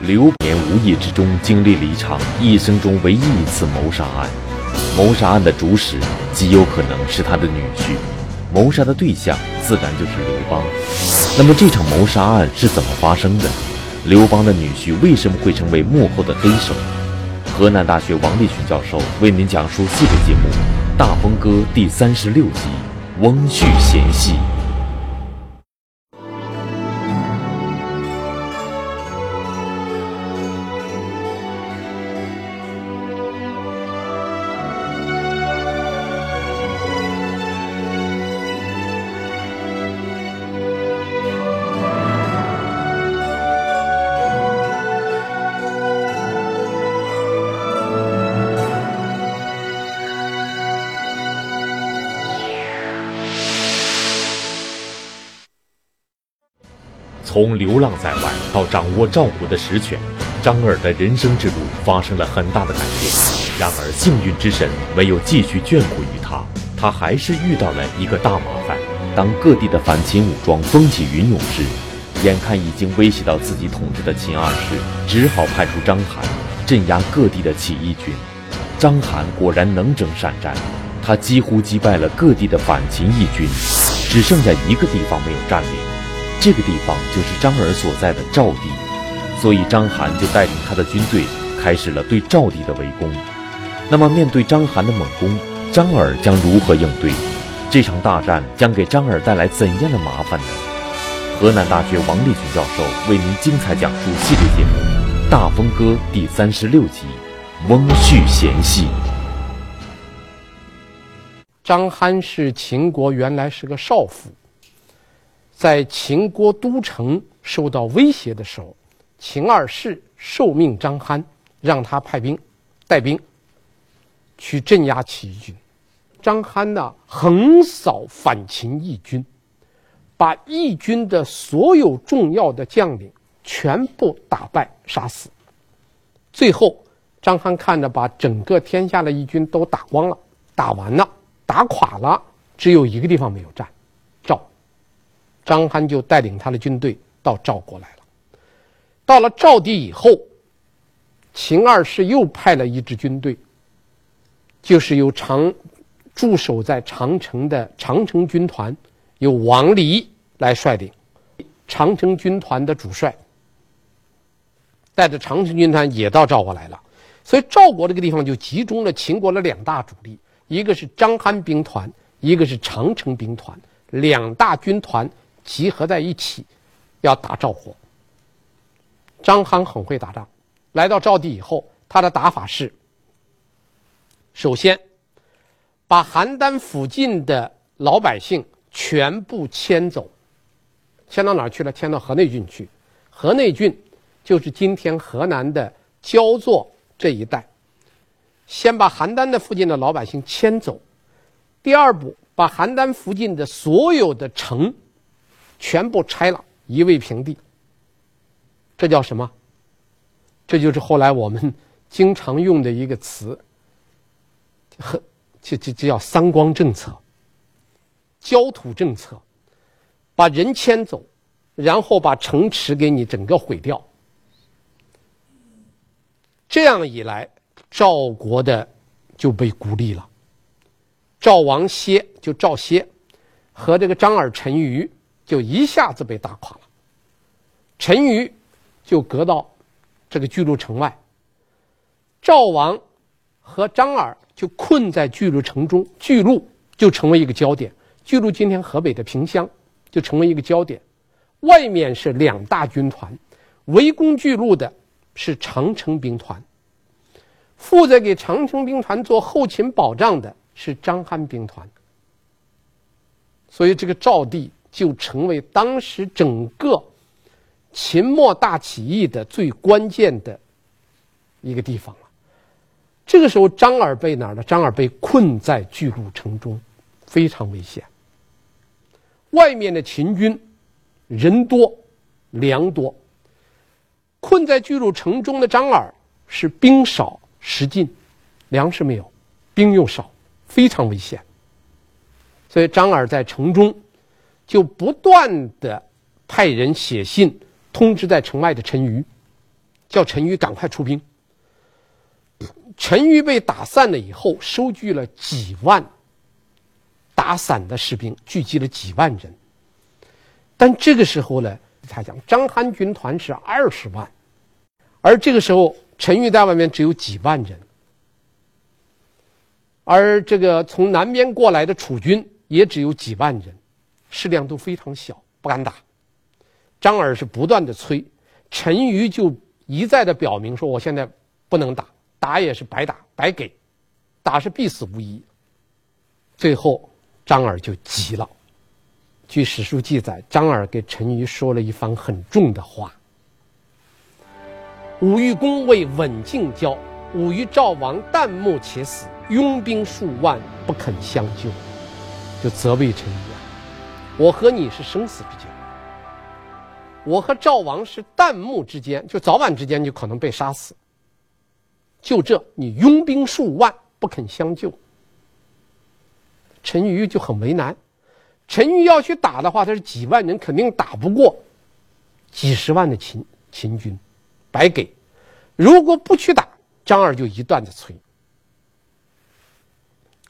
刘年无意之中经历了一场一生中唯一一次谋杀案，谋杀案的主使极有可能是他的女婿，谋杀的对象自然就是刘邦。那么这场谋杀案是怎么发生的？刘邦的女婿为什么会成为幕后的黑手？河南大学王立群教授为您讲述系列节目《大风歌》第三十六集《翁婿嫌隙》。从流浪在外到掌握赵国的实权，张耳的人生之路发生了很大的改变。然而，幸运之神没有继续眷顾于他，他还是遇到了一个大麻烦。当各地的反秦武装风起云涌时，眼看已经威胁到自己统治的秦二世，只好派出章邯镇压各地的起义军。章邯果然能征善战，他几乎击败了各地的反秦义军，只剩下一个地方没有占领。这个地方就是张耳所在的赵地，所以章邯就带领他的军队开始了对赵地的围攻。那么，面对章邯的猛攻，张耳将如何应对？这场大战将给张耳带来怎样的麻烦呢？河南大学王立群教授为您精彩讲述系列节目《大风歌》第三十六集《翁婿嫌隙》。章邯是秦国原来是个少府。在秦国都城受到威胁的时候，秦二世受命章邯，让他派兵带兵去镇压起义军。章邯呢，横扫反秦义军，把义军的所有重要的将领全部打败杀死。最后，张邯看着把整个天下的义军都打光了，打完了，打垮了，只有一个地方没有占。章邯就带领他的军队到赵国来了。到了赵地以后，秦二世又派了一支军队，就是由长驻守在长城的长城军团，由王离来率领。长城军团的主帅带着长城军团也到赵国来了。所以赵国这个地方就集中了秦国的两大主力，一个是章邯兵团，一个是长城兵团，两大军团。集合在一起，要打赵国。张邯很会打仗，来到赵地以后，他的打法是：首先把邯郸附近的老百姓全部迁走，迁到哪儿去了？迁到河内郡去。河内郡就是今天河南的焦作这一带。先把邯郸的附近的老百姓迁走，第二步，把邯郸附近的所有的城。全部拆了，夷为平地。这叫什么？这就是后来我们经常用的一个词，和这这这叫三光政策、焦土政策，把人迁走，然后把城池给你整个毁掉。这样一来，赵国的就被孤立了。赵王歇就赵歇和这个张耳陈余。就一下子被打垮了，陈馀就隔到这个巨鹿城外，赵王和张耳就困在巨鹿城中，巨鹿就成为一个焦点。巨鹿今天河北的萍乡就成为一个焦点，外面是两大军团，围攻巨鹿的是长城兵团，负责给长城兵团做后勤保障的是章邯兵团，所以这个赵地。就成为当时整个秦末大起义的最关键的一个地方了。这个时候，张耳被哪儿呢？张耳被困在巨鹿城中，非常危险。外面的秦军人多粮多，困在巨鹿城中的张耳是兵少食尽，粮食没有，兵又少，非常危险。所以张耳在城中。就不断的派人写信通知在城外的陈余，叫陈驭赶快出兵。陈驭被打散了以后，收聚了几万打散的士兵，聚集了几万人。但这个时候呢，他讲章邯军团是二十万，而这个时候陈驭在外面只有几万人，而这个从南边过来的楚军也只有几万人，势量都非常小，不敢打。张耳是不断的催，陈馀就一再的表明说：“我现在不能打。”打也是白打，白给，打是必死无疑。最后，张耳就急了。据史书记载，张耳给陈馀说了一番很重的话：“吾与公为刎尽交，吾与赵王旦暮且死，拥兵数万，不肯相救。”就责备陈馀，我和你是生死之交，我和赵王是旦暮之间，就早晚之间就可能被杀死。就这，你拥兵数万不肯相救，陈驭就很为难。陈驭要去打的话，他是几万人，肯定打不过几十万的秦秦军，白给。如果不去打，张耳就一段子催。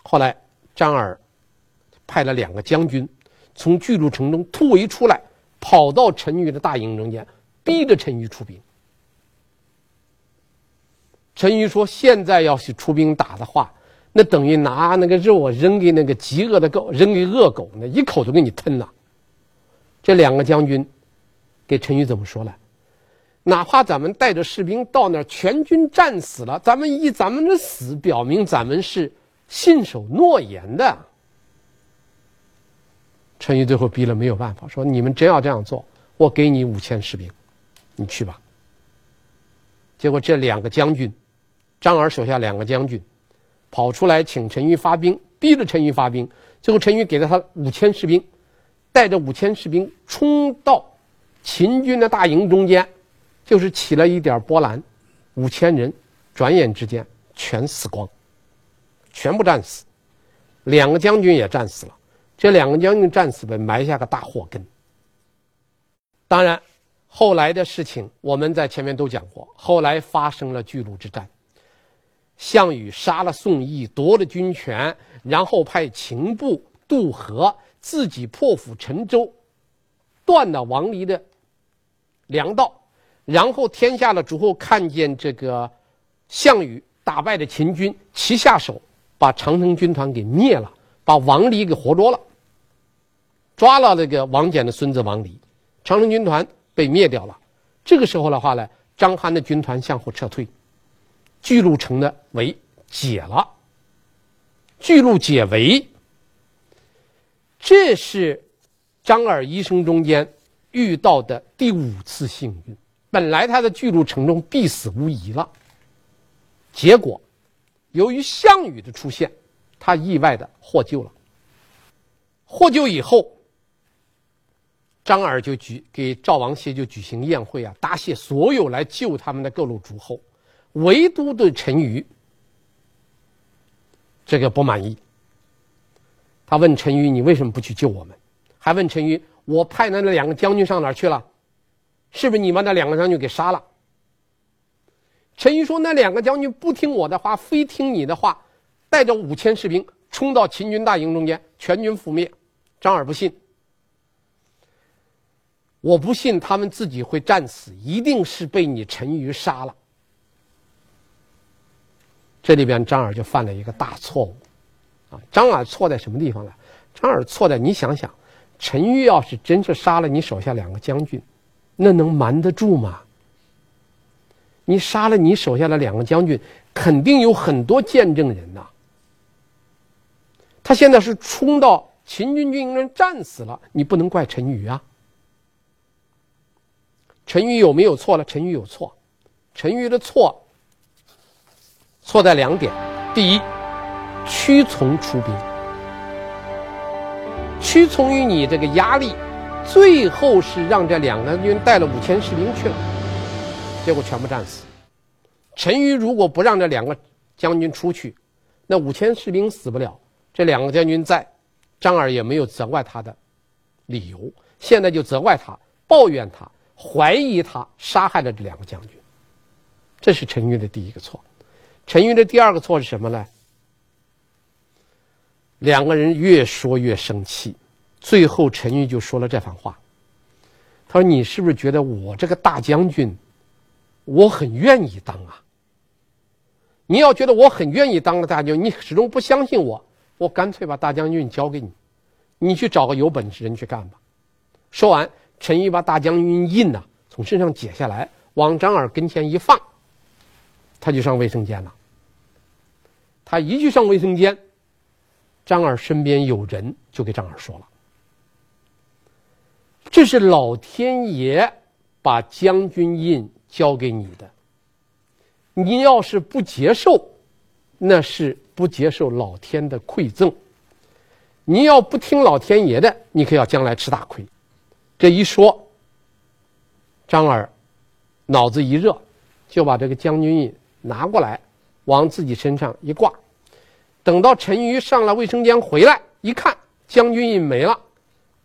后来张耳派了两个将军从巨鹿城中突围出来，跑到陈馀的大营中间，逼着陈馀出兵。陈驭说：“现在要是出兵打的话，那等于拿那个肉扔给那个饥饿的狗，扔给恶狗，那一口都给你吞了。”这两个将军给陈驭怎么说了？哪怕咱们带着士兵到那儿，全军战死了，咱们以咱们的死表明咱们是信守诺言的。陈驭最后逼了没有办法，说：“你们真要这样做，我给你五千士兵，你去吧。”结果这两个将军。张耳手下两个将军跑出来请陈驭发兵，逼着陈驭发兵。最后陈驭给了他五千士兵，带着五千士兵冲到秦军的大营中间，就是起了一点波澜。五千人转眼之间全死光，全部战死，两个将军也战死了。这两个将军战死被埋下个大祸根。当然，后来的事情我们在前面都讲过，后来发生了巨鹿之战。项羽杀了宋义，夺了军权，然后派秦部渡河，自己破釜沉舟，断了王离的粮道。然后天下的诸侯看见这个项羽打败了秦军，齐下手把长城军团给灭了，把王离给活捉了，抓了那个王翦的孙子王离，长城军团被灭掉了。这个时候的话呢，章邯的军团向后撤退。巨鹿城的围解了，巨鹿解围，这是张耳一生中间遇到的第五次幸运。本来他在巨鹿城中必死无疑了，结果由于项羽的出现，他意外的获救了。获救以后，张耳就举给赵王歇就举行宴会啊，答谢所有来救他们的各路诸侯。唯独对陈驭这个不满意，他问陈驭：“你为什么不去救我们？”还问陈驭：“我派的那两个将军上哪去了？是不是你把那两个将军给杀了？”陈驭说：“那两个将军不听我的话，非听你的话，带着五千士兵冲到秦军大营中间，全军覆灭。”张耳不信，我不信他们自己会战死，一定是被你陈驭杀了。这里边张耳就犯了一个大错误，啊，张耳错在什么地方呢？张耳错在你想想，陈驭要是真是杀了你手下两个将军，那能瞒得住吗？你杀了你手下的两个将军，肯定有很多见证人呐。他现在是冲到秦军军营中战死了，你不能怪陈驭啊。陈驭有没有错了？陈驭有错，陈驭的错。错在两点：第一，屈从出兵，屈从于你这个压力，最后是让这两个军带了五千士兵去了，结果全部战死。陈驭如果不让这两个将军出去，那五千士兵死不了，这两个将军在，张耳也没有责怪他的理由。现在就责怪他，抱怨他，怀疑他杀害了这两个将军，这是陈驭的第一个错。陈驭的第二个错是什么呢？两个人越说越生气，最后陈驭就说了这番话。他说：“你是不是觉得我这个大将军，我很愿意当啊？你要觉得我很愿意当个大将军，你始终不相信我，我干脆把大将军交给你，你去找个有本事人去干吧。”说完，陈毅把大将军印呐从身上解下来，往张耳跟前一放，他就上卫生间了。他一去上卫生间，张耳身边有人就给张耳说了。这是老天爷把将军印交给你的，你要是不接受，那是不接受老天的馈赠。你要不听老天爷的，你可要将来吃大亏。这一说，张耳脑子一热，就把这个将军印拿过来，往自己身上一挂。等到陈馀上了卫生间回来，一看将军印没了，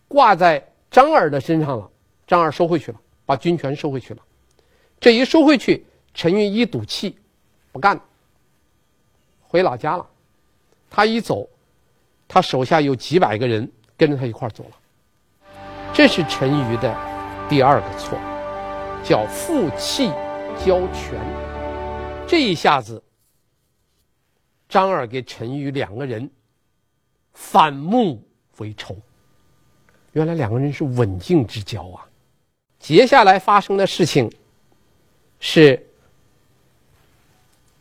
挂在。张耳的身上了，张耳收回去了，把军权收回去了。这一收回去，陈馀一赌气，不干了，回老家了。他一走，他手下有几百个人跟着他一块走了。这是陈馀的第二个错，叫负气交权。这一下子，张耳给陈馀两个人反目为仇。原来两个人是刎颈之交啊！接下来发生的事情是，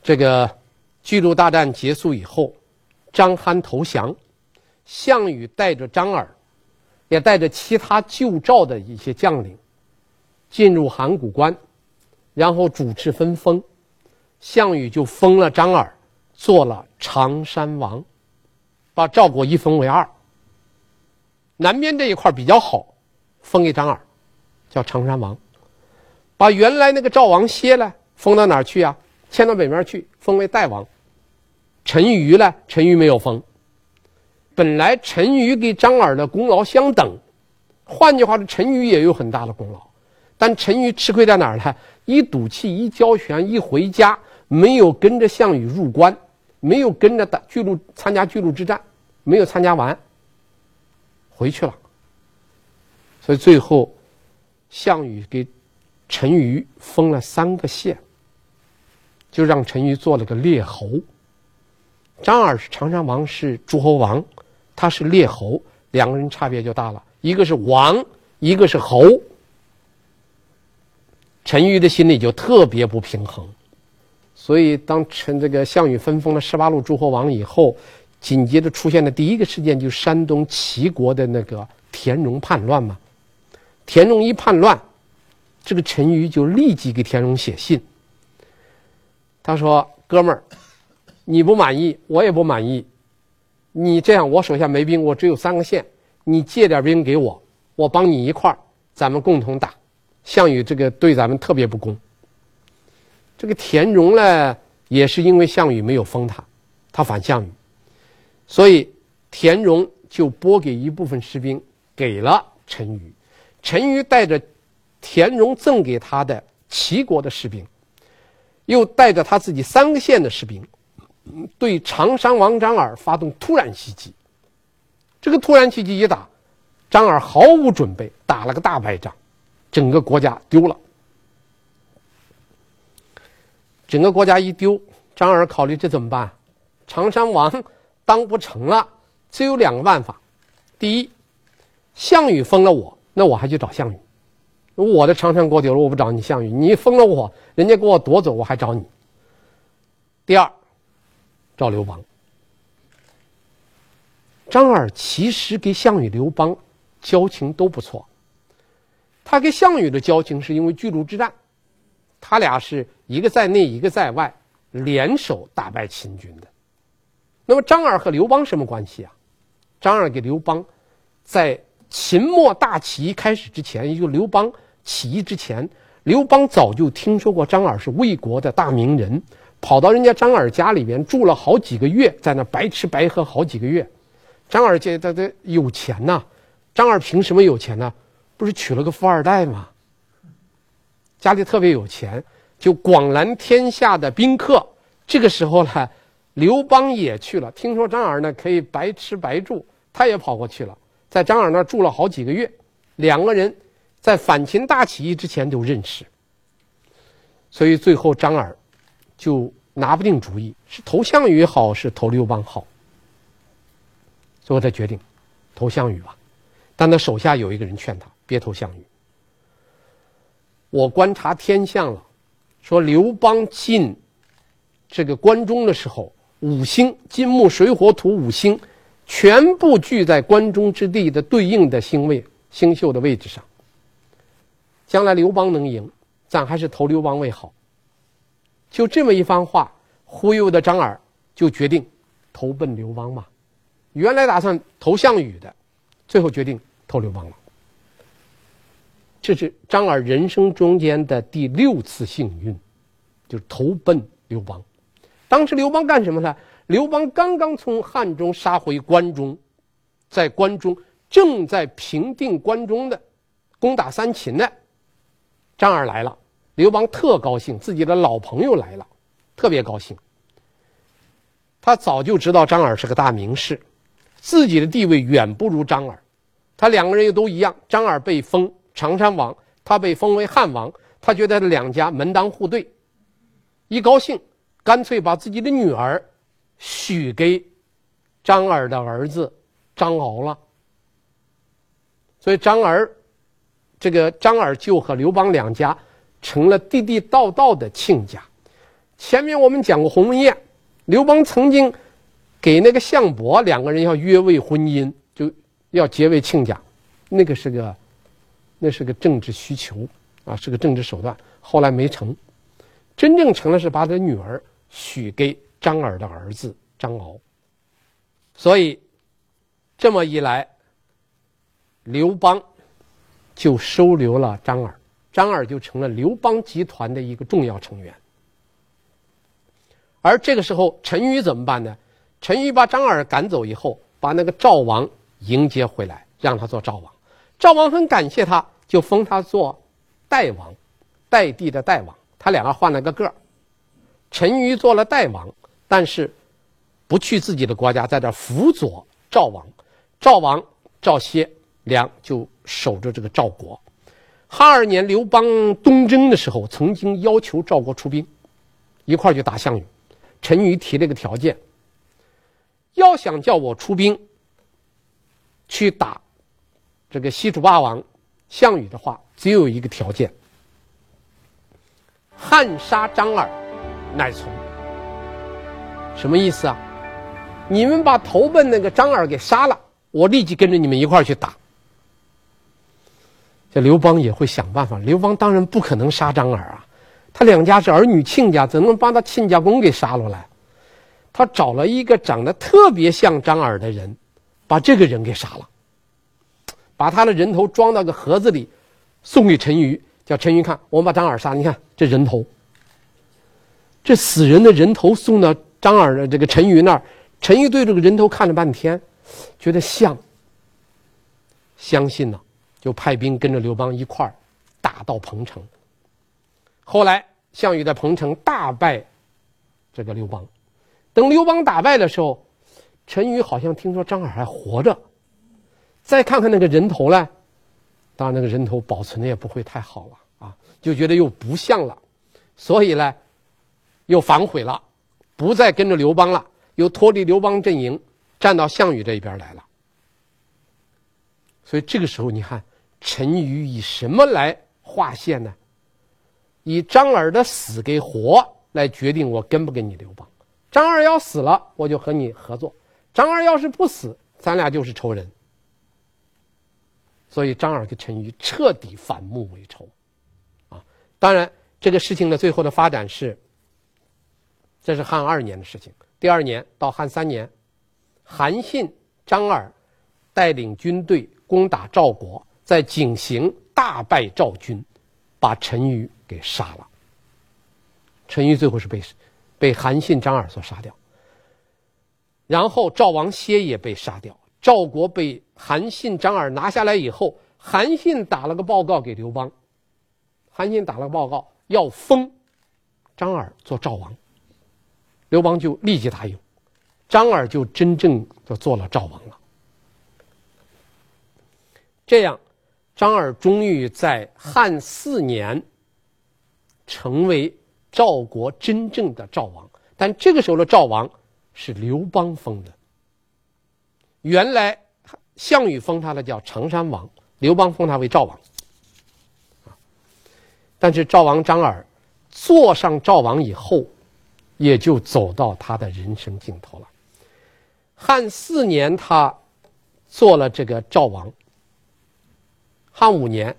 这个巨鹿大战结束以后，章邯投降，项羽带着张耳，也带着其他救赵的一些将领，进入函谷关，然后主持分封，项羽就封了张耳做了常山王，把赵国一分为二。南边这一块比较好，封给张耳，叫常山王。把原来那个赵王歇了，封到哪儿去啊？迁到北面去，封为代王。陈余呢？陈余没有封。本来陈馀跟张耳的功劳相等，换句话说，陈馀也有很大的功劳。但陈馀吃亏在哪儿呢？一赌气，一交权，一回家，没有跟着项羽入关，没有跟着打巨鹿参加巨鹿之战，没有参加完。回去了，所以最后，项羽给陈馀封了三个县，就让陈馀做了个列侯。张耳是长山王，是诸侯王，他是列侯，两个人差别就大了，一个是王，一个是侯。陈馀的心里就特别不平衡，所以当陈这个项羽分封了十八路诸侯王以后。紧接着出现的第一个事件，就是山东齐国的那个田荣叛乱嘛。田荣一叛乱，这个陈馀就立即给田荣写信。他说：“哥们儿，你不满意，我也不满意。你这样，我手下没兵，我只有三个县，你借点兵给我，我帮你一块儿，咱们共同打。项羽这个对咱们特别不公。这个田荣呢，也是因为项羽没有封他，他反项羽。”所以，田荣就拨给一部分士兵给了陈驭，陈驭带着田荣赠给他的齐国的士兵，又带着他自己三个县的士兵，对长山王张耳发动突然袭击。这个突然袭击一打，张耳毫无准备，打了个大败仗，整个国家丢了。整个国家一丢，张耳考虑这怎么办？长山王。当不成了，只有两个办法：第一，项羽封了我，那我还去找项羽；我的长山国丢了，我不找你项羽，你封了我，人家给我夺走，我还找你。第二，赵刘邦。张耳其实跟项羽、刘邦交情都不错，他跟项羽的交情是因为巨鹿之战，他俩是一个在内，一个在外，联手打败秦军的。那么张耳和刘邦什么关系啊？张耳给刘邦，在秦末大起义开始之前，也就刘邦起义之前，刘邦早就听说过张耳是魏国的大名人，跑到人家张耳家里边住了好几个月，在那白吃白喝好几个月。张耳觉得他有钱呐、张耳凭什么有钱呢？不是娶了个富二代吗？家里特别有钱，就广揽天下的宾客。这个时候呢，刘邦也去了，听说张耳呢可以白吃白住，他也跑过去了，在张耳那住了好几个月。两个人在反秦大起义之前就认识，所以最后张耳就拿不定主意，是投项羽好，是投刘邦好。最后他决定投项羽吧，但他手下有一个人劝他别投项羽。我观察天象了，说刘邦进这个关中的时候，五星金木水火土五星全部聚在关中之地的对应的星位星宿的位置上。将来刘邦能赢，咱还是投刘邦为好。就这么一番话忽悠的张耳，就决定投奔刘邦嘛。原来打算投项羽的，最后决定投刘邦了。这是张耳人生中间的第六次幸运，就投奔刘邦。当时刘邦干什么呢？刘邦刚刚从汉中杀回关中，在关中正在平定关中的，攻打三秦呢。张耳来了，刘邦特高兴，自己的老朋友来了，特别高兴。他早就知道张耳是个大名士。自己的地位远不如张耳，他两个人又都一样。张耳被封常山王，他被封为汉王。他觉得两家门当户对，一高兴，干脆把自己的女儿许给张耳的儿子张敖了。所以张耳，这个张耳就和刘邦两家成了地地道道的亲家。前面我们讲过鸿门宴，刘邦曾经。给那个项伯两个人要约为婚姻，就要结为亲家，那个是个，那是个政治需求啊，是个政治手段。后来没成，真正成了是把他的女儿许给张耳的儿子张敖。所以这么一来，刘邦就收留了张耳，张耳就成了刘邦集团的一个重要成员。而这个时候，陈驭怎么办呢？陈驭把张耳赶走以后，把那个赵王迎接回来，让他做赵王。赵王很感谢他，就封他做代王，代地的代王。他两个换了个个儿。陈驭做了代王，但是不去自己的国家，在这辅佐赵王。赵王赵歇良就守着这个赵国。汉二年，刘邦东征的时候，曾经要求赵国出兵，一块儿去打项羽。陈驭提了个条件。要想叫我出兵去打这个西楚霸王项羽的话，只有一个条件：汉杀张耳，乃从。什么意思啊？你们把投奔那个张耳给杀了，我立即跟着你们一块儿去打。这刘邦也会想办法。刘邦当然不可能杀张耳啊，他两家是儿女亲家，怎能把他亲家公给杀了来？他找了一个长得特别像张耳的人，把这个人给杀了，把他的人头装到个盒子里，送给陈驭，叫陈驭看，我们把张耳杀，你看这人头，这死人的人头送到张耳的这个陈驭那儿，陈驭对这个人头看了半天，觉得像，相信了，就派兵跟着刘邦一块儿打到彭城。后来项羽在彭城大败这个刘邦。等刘邦打败的时候，陈驭好像听说张耳还活着，再看看那个人头呢，当然那个人头保存的也不会太好了啊，就觉得又不像了，所以呢，又反悔了，不再跟着刘邦了，又脱离刘邦阵营，站到项羽这一边来了。所以这个时候，你看陈馀以什么来划线呢？以张耳的死给活来决定我跟不跟你刘邦。张耳要死了，我就和你合作；张耳要是不死，咱俩就是仇人。所以张耳跟陈馀彻底反目为仇，啊！当然，这个事情的最后的发展是，这是汉二年的事情。第二年到汉三年，韩信、张耳带领军队攻打赵国，在井陉大败赵军，把陈馀给杀了。陈驭最后是被。被韩信、张耳所杀掉，然后赵王歇也被杀掉。赵国被韩信、张耳拿下来以后，韩信打了个报告给刘邦。韩信打了个报告，要封张耳做赵王。刘邦就立即答应，张耳就真正就做了赵王了。这样，张耳终于在汉四年成为赵国真正的赵王。但这个时候的赵王是刘邦封的。原来项羽封他的叫常山王，刘邦封他为赵王。但是赵王张耳坐上赵王以后，也就走到他的人生尽头了。汉四年，他做了这个赵王。汉五年，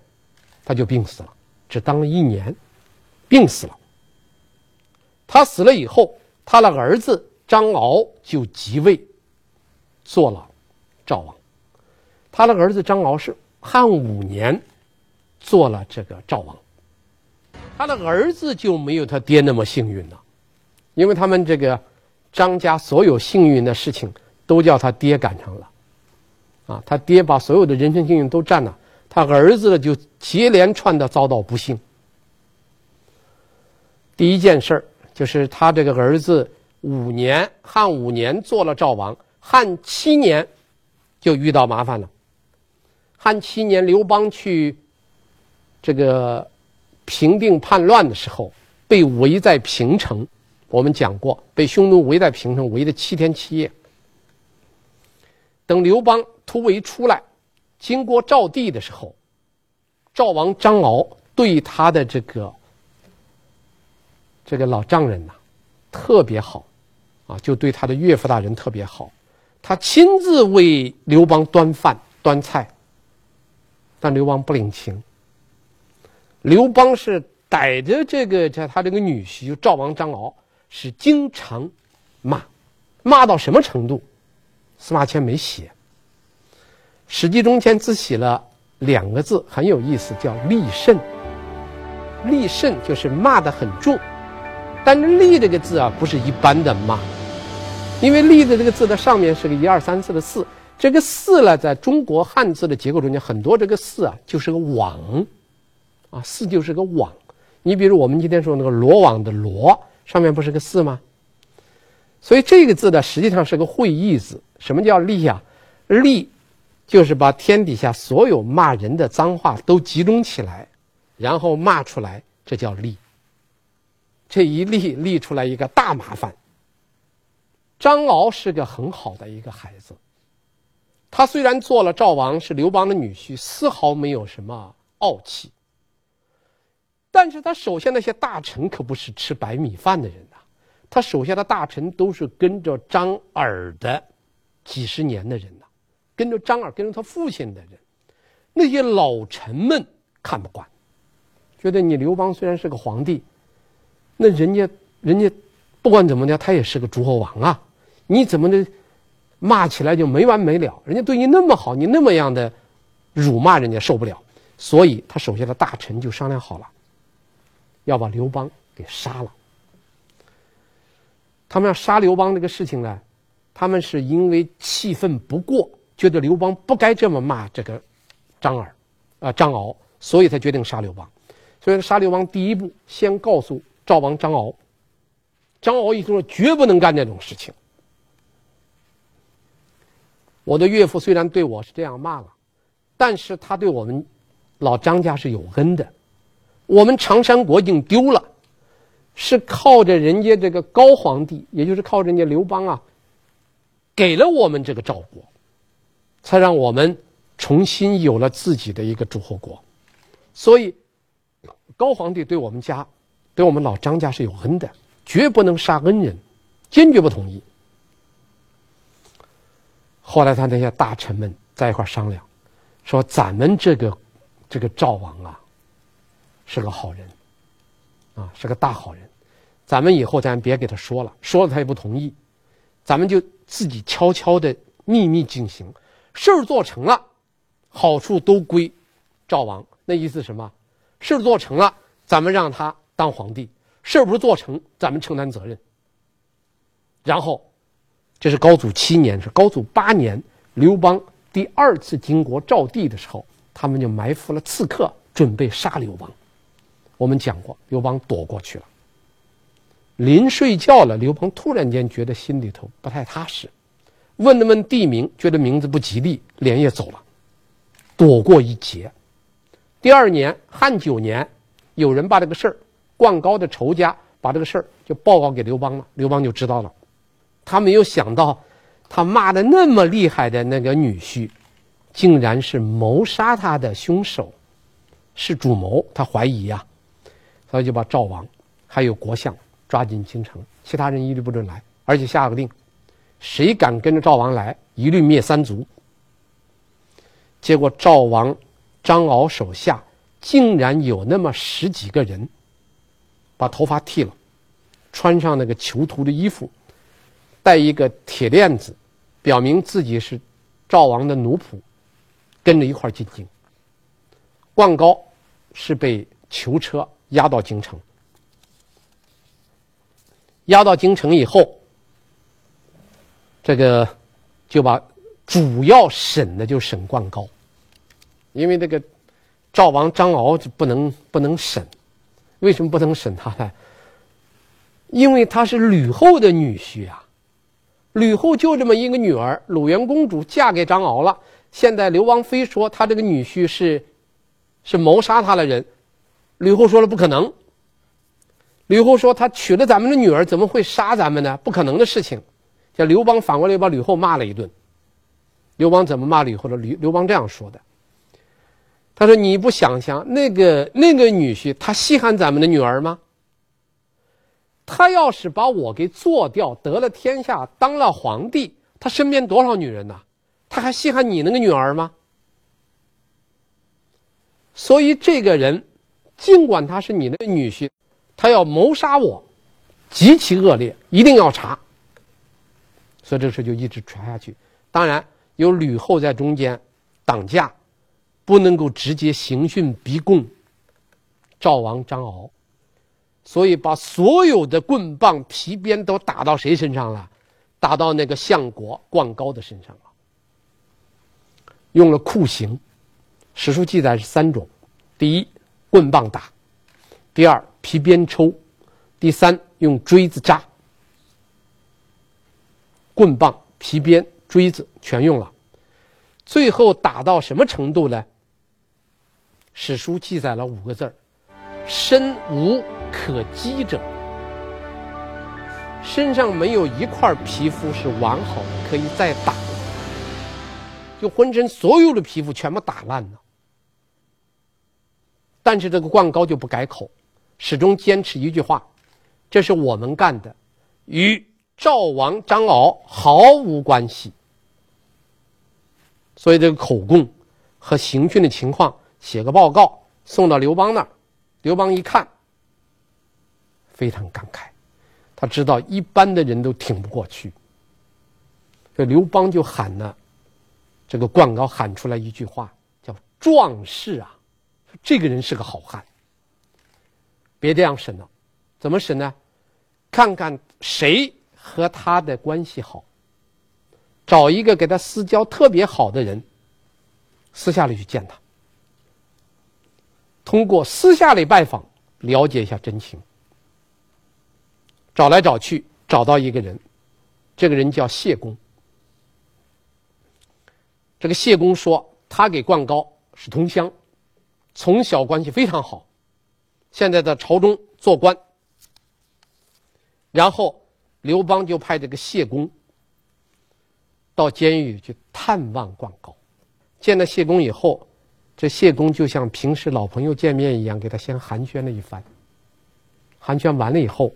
他就病死了，只当了一年，病死了。他死了以后，他的儿子张敖就即位，做了赵王。他的儿子张敖是汉五年做了这个赵王。他的儿子就没有他爹那么幸运了，因为他们这个张家所有幸运的事情都叫他爹赶上了，啊，他爹把所有的人生幸运都占了。他儿子，就接连串的遭到不幸。第一件事儿就是他这个儿子五年，汉五年做了赵王，汉七年就遇到麻烦了。汉七年，刘邦去这个平定叛乱的时候，被围在平城。我们讲过，被匈奴围在平城，围了七天七夜。等刘邦突围出来。经过赵地的时候，赵王张敖对他的这个这个老丈人呐、特别好，啊，就对他的岳父大人特别好。他亲自为刘邦端饭端菜，但刘邦不领情。刘邦是逮着这个叫他这个女婿赵王张敖，是经常骂，骂到什么程度？司马迁没写。《史记》中间只写了两个字，很有意思，叫“厉甚”。厉甚就是骂得很重，但是“厉”这个字啊，不是一般的骂，因为“厉”的这个字的上面是个一二三四的“四”，这个“四”呢，在中国汉字的结构中间，很多这个“四”啊，就是个网，啊，“四”就是个网。你比如我们今天说那个罗网的“罗”，上面不是个“四”吗？所以这个字呢，实际上是个会意字。什么叫“厉”呀？“厉”。就是把天底下所有骂人的脏话都集中起来，然后骂出来，这叫厉。这一立立出来一个大麻烦。张敖是个很好的一个孩子，他虽然做了赵王，是刘邦的女婿，丝毫没有什么傲气。但是他手下那些大臣可不是吃白米饭的人呐，他手下的大臣都是跟着张耳的几十年的人呐。跟着张耳，跟着他父亲的人，那些老臣们看不惯，觉得你刘邦虽然是个皇帝，那人家人家不管怎么的，他也是个诸侯王啊，你怎么的骂起来就没完没了？人家对你那么好，你那么样的辱骂人家受不了，所以他手下的大臣就商量好了，要把刘邦给杀了。他们要杀刘邦这个事情呢，他们是因为气愤不过。觉得刘邦不该这么骂这个张耳，啊张敖，所以才决定杀刘邦。所以杀刘邦第一步，先告诉赵王张敖。张敖一听说，绝不能干这种事情。我的岳父虽然对我是这样骂了，但是他对我们老张家是有恩的。我们长山国已经丢了，是靠着人家这个高皇帝，也就是靠着人家刘邦啊，给了我们这个赵国。才让我们重新有了自己的一个诸侯国，所以高皇帝对我们家、对我们老张家是有恩的，绝不能杀恩人，坚决不同意。后来他那些大臣们在一块商量，说：“咱们这个这个赵王啊，是个好人，啊，是个大好人，咱们以后咱别给他说了，说了他也不同意，咱们就自己悄悄的秘密进行。”事儿做成了，好处都归赵王。那意思什么？事儿做成了，咱们让他当皇帝；事儿不做成，咱们承担责任。然后，这是高祖七年，是高祖八年，刘邦第二次经过赵地的时候，他们就埋伏了刺客，准备杀刘邦。我们讲过，刘邦躲过去了。临睡觉了，刘邦突然间觉得心里头不太踏实，问了问地名，觉得名字不吉利，连夜走了，躲过一劫。第二年汉九年，有人把这个事儿，灌高的仇家把这个事儿就报告给刘邦了，刘邦就知道了。他没有想到，他骂的那么厉害的那个女婿，竟然是谋杀他的凶手，是主谋。他怀疑呀、所以就把赵王还有国相。抓进京城，其他人一律不准来，而且下个令，谁敢跟着赵王来，一律灭三族。结果赵王张敖手下竟然有那么十几个人，把头发剃了，穿上那个囚徒的衣服，带一个铁链子，表明自己是赵王的奴仆，跟着一块进京。灌高是被囚车押到京城。押到京城以后，这个就把主要审的就审灌高，因为这个赵王张敖就不能不能审，为什么不能审他呢？因为他是吕后的女婿啊，吕后就这么一个女儿，鲁元公主嫁给张敖了。现在刘王妃说他这个女婿是是谋杀他的人，吕后说了不可能。吕后说：“他娶了咱们的女儿，怎么会杀咱们呢？不可能的事情。”叫刘邦反过来把吕后骂了一顿。刘邦怎么骂吕后的？刘刘邦这样说的：“他说你不想想那个那个女婿，他稀罕咱们的女儿吗？他要是把我给做掉，得了天下，当了皇帝，他身边多少女人呐？他还稀罕你那个女儿吗？所以这个人，尽管他是你的女婿。”他要谋杀我，极其恶劣，一定要查。所以这事就一直传下去。当然有吕后在中间挡架，不能够直接刑讯逼供赵王张敖，所以把所有的棍棒、皮鞭都打到谁身上了？打到那个相国灌高的身上了。用了酷刑，史书记载是三种：第一，棍棒打；第二，皮鞭抽，第三用锥子扎，棍棒、皮鞭、锥子全用了，最后打到什么程度呢？史书记载了五个字儿：身无可击者，身上没有一块皮肤是完好的，可以再打，就浑身所有的皮肤全部打烂了。但是这个灌高就不改口。始终坚持一句话：“这是我们干的，与赵王张敖毫无关系。”所以这个口供和刑讯的情况写个报告送到刘邦那儿，刘邦一看，非常感慨，他知道一般的人都挺不过去，这刘邦就喊了这个灌高喊出来一句话，叫“壮士啊，这个人是个好汉。”别这样审了，怎么审呢？看看谁和他的关系好，找一个给他私交特别好的人，私下里去见他，通过私下里拜访了解一下真情。找来找去，找到一个人，这个人叫谢公。这个谢公说，他给灌高是同乡，从小关系非常好。现在在朝中做官，然后刘邦就派这个谢公到监狱去探望灌高。见了谢公以后，这谢公就像平时老朋友见面一样，给他先寒暄了一番。寒暄完了以后，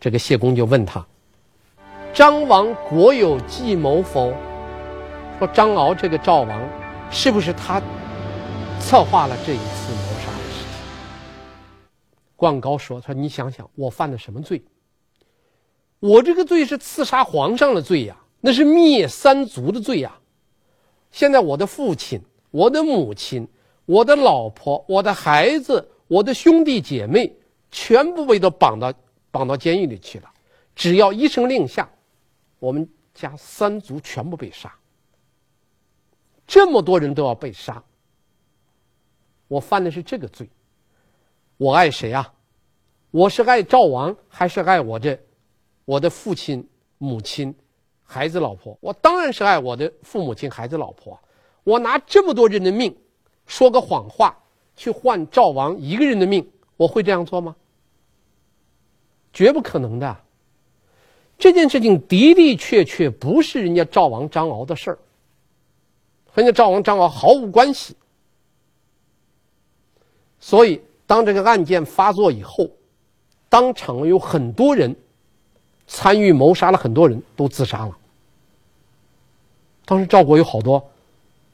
这个谢公就问他：“张王国有计谋否？”说张敖这个赵王，是不是他策划了这一次谋杀的事情？灌高说：“他说你想想，我犯了什么罪？我这个罪是刺杀皇上的罪呀，那是灭三族的罪呀。现在我的父亲、我的母亲、我的老婆、我的孩子、我的兄弟姐妹，全部被都绑到绑到监狱里去了。只要一声令下，我们家三族全部被杀。这么多人都要被杀，我犯的是这个罪。”我爱谁啊？我是爱赵王还是爱我这我的父亲、母亲、孩子、老婆？我当然是爱我的父母亲、孩子、老婆。我拿这么多人的命，说个谎话去换赵王一个人的命，我会这样做吗？绝不可能的。这件事情的的确确不是人家赵王张敖的事儿，和人家赵王张敖毫无关系。所以，当这个案件发作以后，当场有很多人参与谋杀了，很多人都自杀了。当时赵国有好多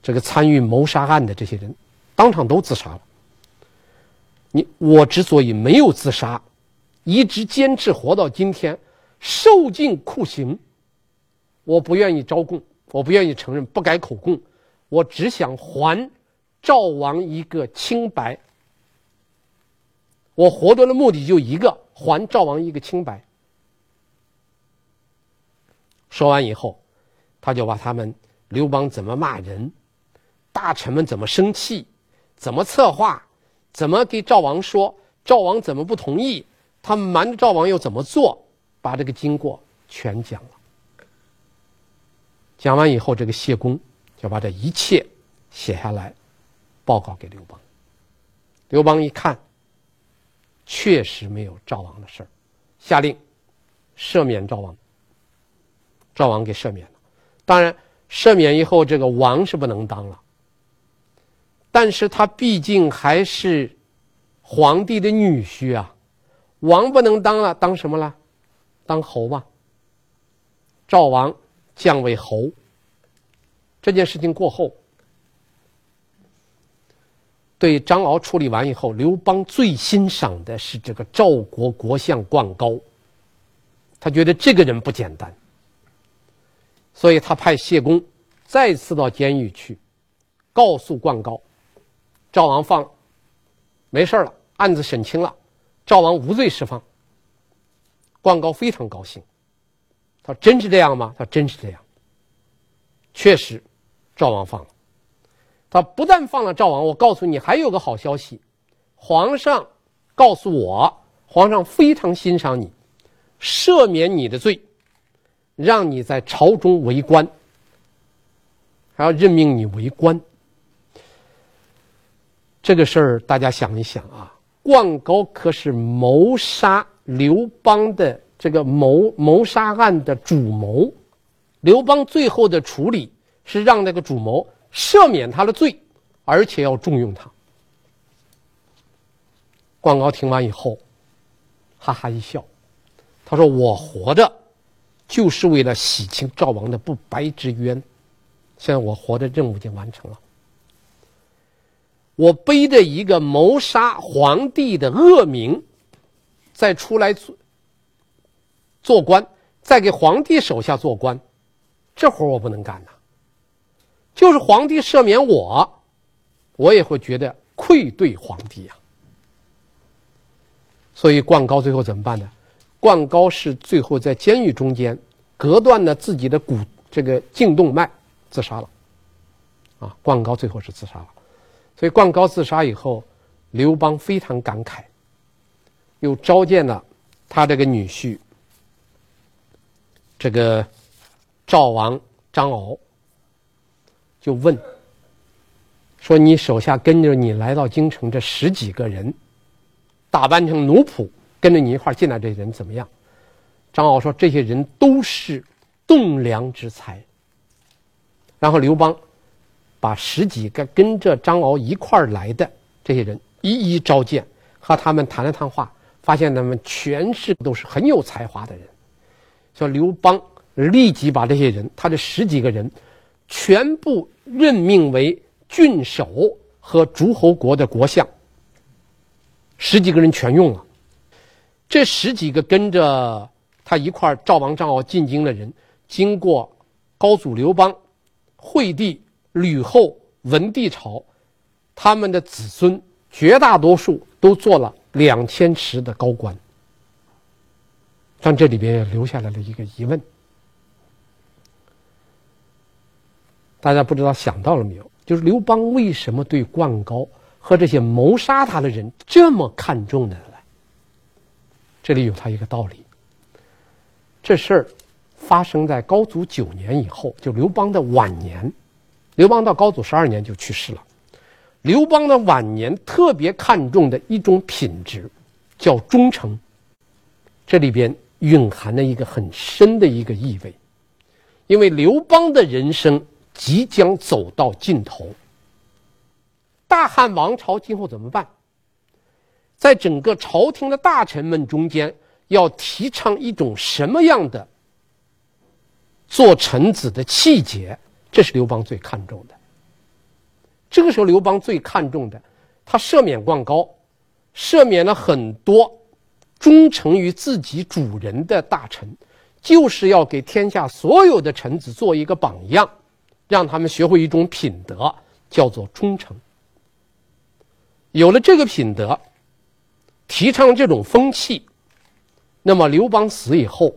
这个参与谋杀案的这些人，当场都自杀了。你我之所以没有自杀，一直坚持活到今天，受尽酷刑，我不愿意招供，我不愿意承认，不改口供，我只想还赵王一个清白。我活着的目的就一个，还赵王一个清白。说完以后，他就把他们刘邦怎么骂人，大臣们怎么生气，怎么策划，怎么给赵王说，赵王怎么不同意，他们瞒着赵王又怎么做，把这个经过全讲了。讲完以后，这个谢公就把这一切写下来，报告给刘邦。刘邦一看。确实没有赵王的事儿，下令赦免赵王。赵王给赦免了，当然赦免以后，这个王是不能当了。但是他毕竟还是皇帝的女婿啊，王不能当了，当什么了？当侯吧。赵王降为侯。这件事情过后。对张敖处理完以后，刘邦最欣赏的是这个赵国国相灌高，他觉得这个人不简单，所以他派谢公再次到监狱去，告诉灌高，赵王放了，没事了，案子审清了，赵王无罪释放。灌高非常高兴，他说：“真是这样吗？”他说：“真是这样，确实，赵王放了。”他不但放了赵王，我告诉你还有个好消息，皇上告诉我，皇上非常欣赏你，赦免你的罪，让你在朝中为官，还要任命你为官。这个事儿大家想一想啊，灌高可是谋杀刘邦的这个谋谋杀案的主谋，刘邦最后的处理是让那个主谋。赦免他的罪，而且要重用他。灌高听完以后，哈哈一笑，他说：“我活着，就是为了洗清赵王的不白之冤。现在我活的任务已经完成了。我背着一个谋杀皇帝的恶名，再出来做做官，再给皇帝手下做官，这活我不能干呐。”就是皇帝赦免我，我也会觉得愧对皇帝呀。所以灌高最后怎么办呢？灌高是最后在监狱中间隔断了自己的骨这个颈动脉，自杀了。啊，灌高最后是自杀了。所以灌高自杀以后，刘邦非常感慨，又召见了他这个女婿，这个赵王张敖。就问说：“你手下跟着你来到京城这十几个人，打扮成奴仆跟着你一块进来，这人怎么样？”张敖说：“这些人都是栋梁之才。”然后刘邦把十几个跟着张敖一块来的这些人一一召见，和他们谈了谈话，发现他们全是都是很有才华的人。说刘邦立即把这些人，他这十几个人全部。任命为郡守和诸侯国的国相，十几个人全用了。这十几个跟着他一块儿赵王张敖进京的人，经过高祖刘邦、惠帝、吕后、文帝朝，他们的子孙绝大多数都做了两千石的高官。但这里边也留下来了一个疑问。大家不知道想到了没有？就是刘邦为什么对灌高和这些谋杀他的人这么看重呢？这里有他一个道理。这事儿发生在高祖九年以后，就刘邦的晚年。刘邦到高祖十二年就去世了。刘邦的晚年特别看重的一种品质，叫忠诚。这里边蕴含了一个很深的一个意味，因为刘邦的人生即将走到尽头。大汉王朝今后怎么办？在整个朝廷的大臣们中间，要提倡一种什么样的做臣子的气节？这是刘邦最看重的。这个时候，刘邦最看重的，他赦免灌高，赦免了很多忠诚于自己主人的大臣，就是要给天下所有的臣子做一个榜样，让他们学会一种品德，叫做忠诚。有了这个品德，提倡这种风气，那么刘邦死以后，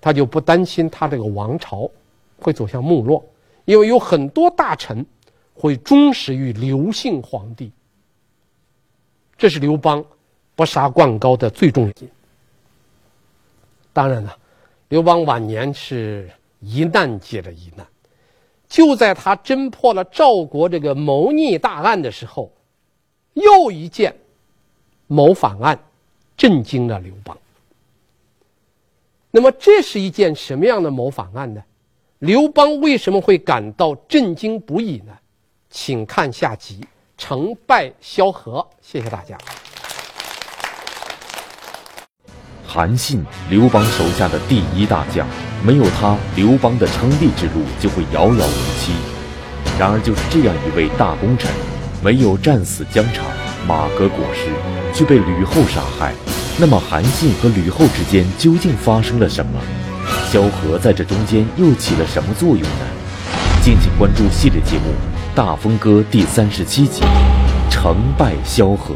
他就不担心他这个王朝会走向没落。因为有很多大臣会忠实于刘姓皇帝，这是刘邦不杀灌高的最重要。当然了，刘邦晚年是一难接着一难，就在他侦破了赵国这个谋逆大案的时候，又一件谋反案震惊了刘邦。那么，这是一件什么样的谋反案呢？刘邦为什么会感到震惊不已呢？请看下集，成败萧何。谢谢大家。韩信，刘邦手下的第一大将，没有他，刘邦的称帝之路就会遥遥无期。然而，就是这样一位大功臣，没有战死疆场，马革裹尸，却被吕后杀害。那么，韩信和吕后之间究竟发生了什么？萧何在这中间又起了什么作用呢？敬请关注系列节目《大风歌》第三十七集《成败萧何》。